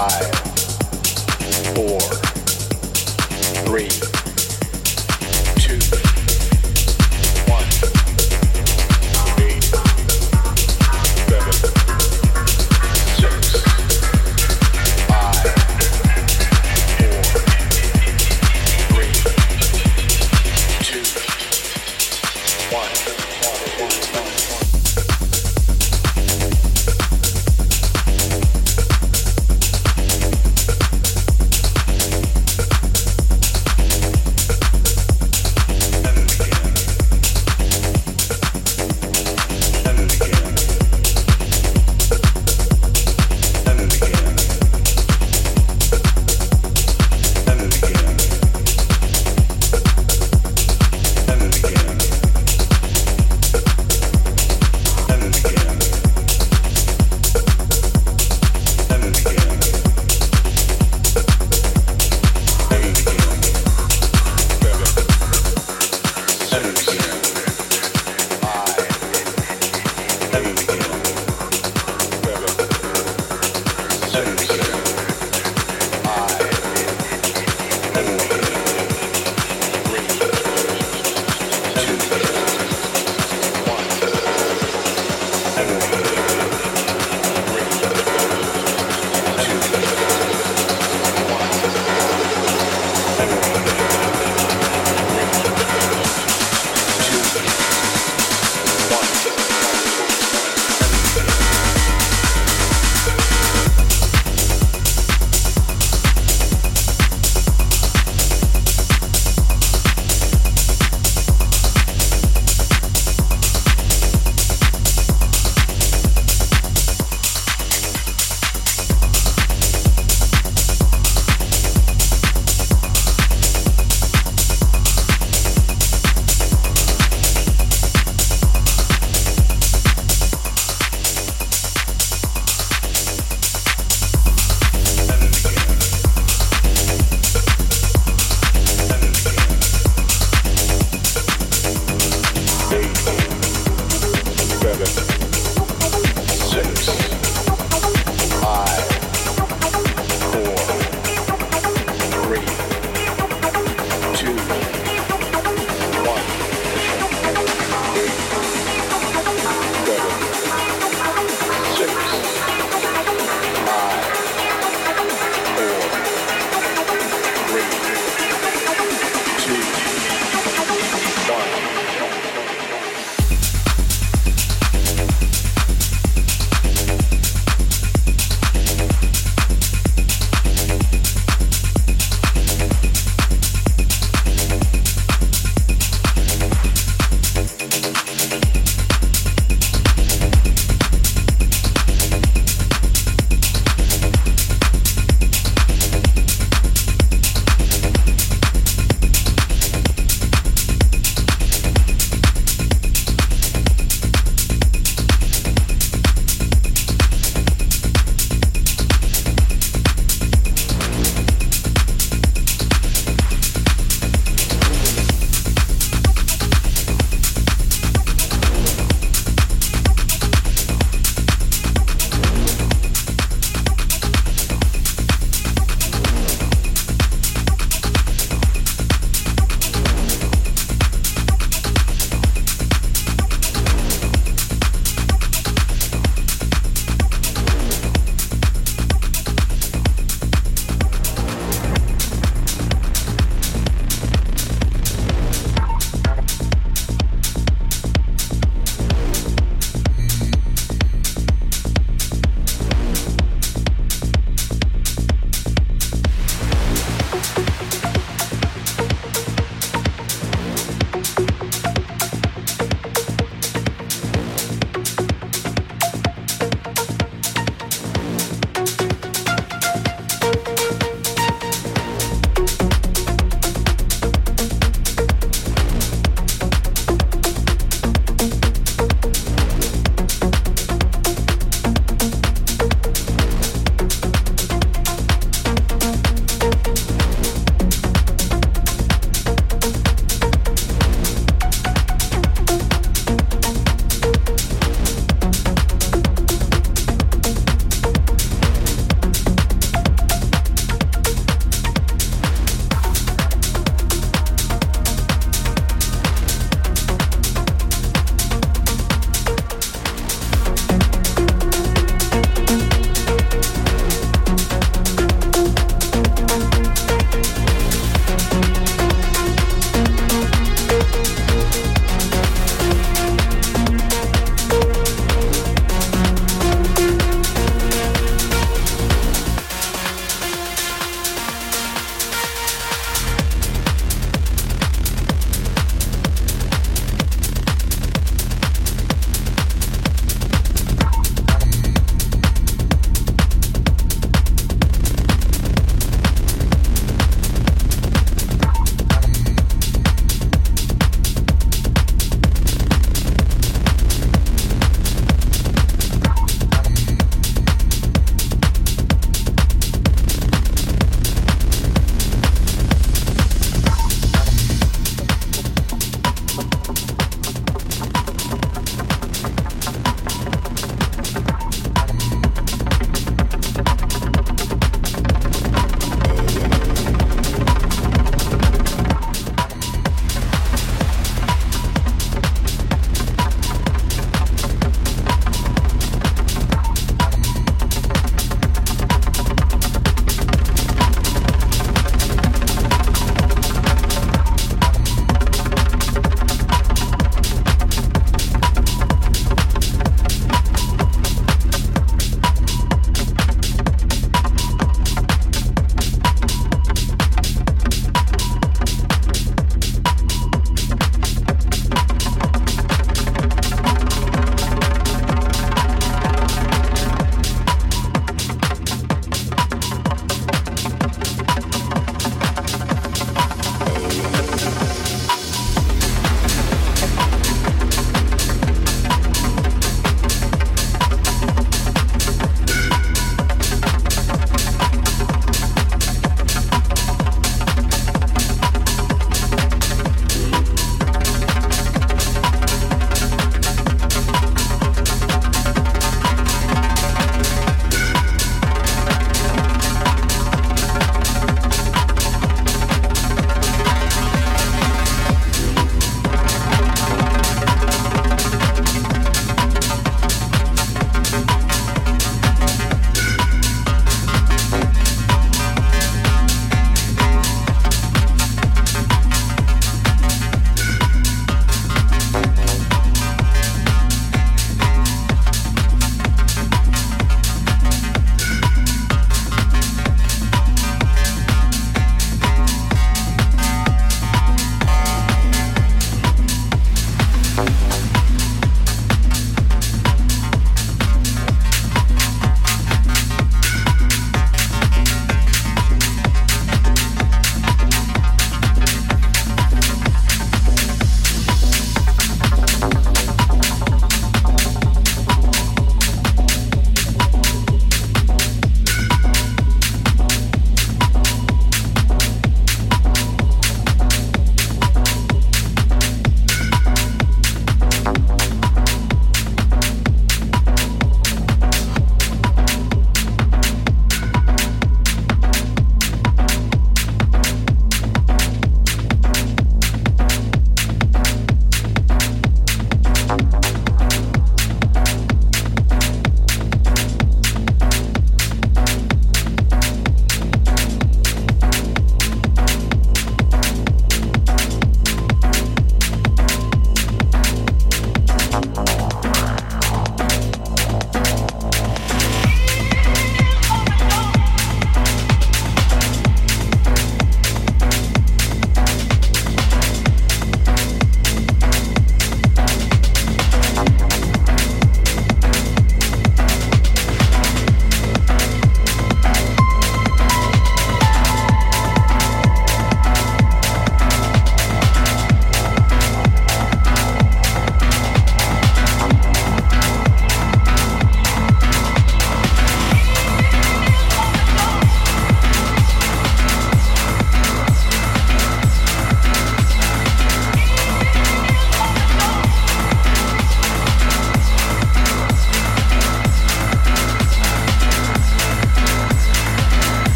Five, four, three.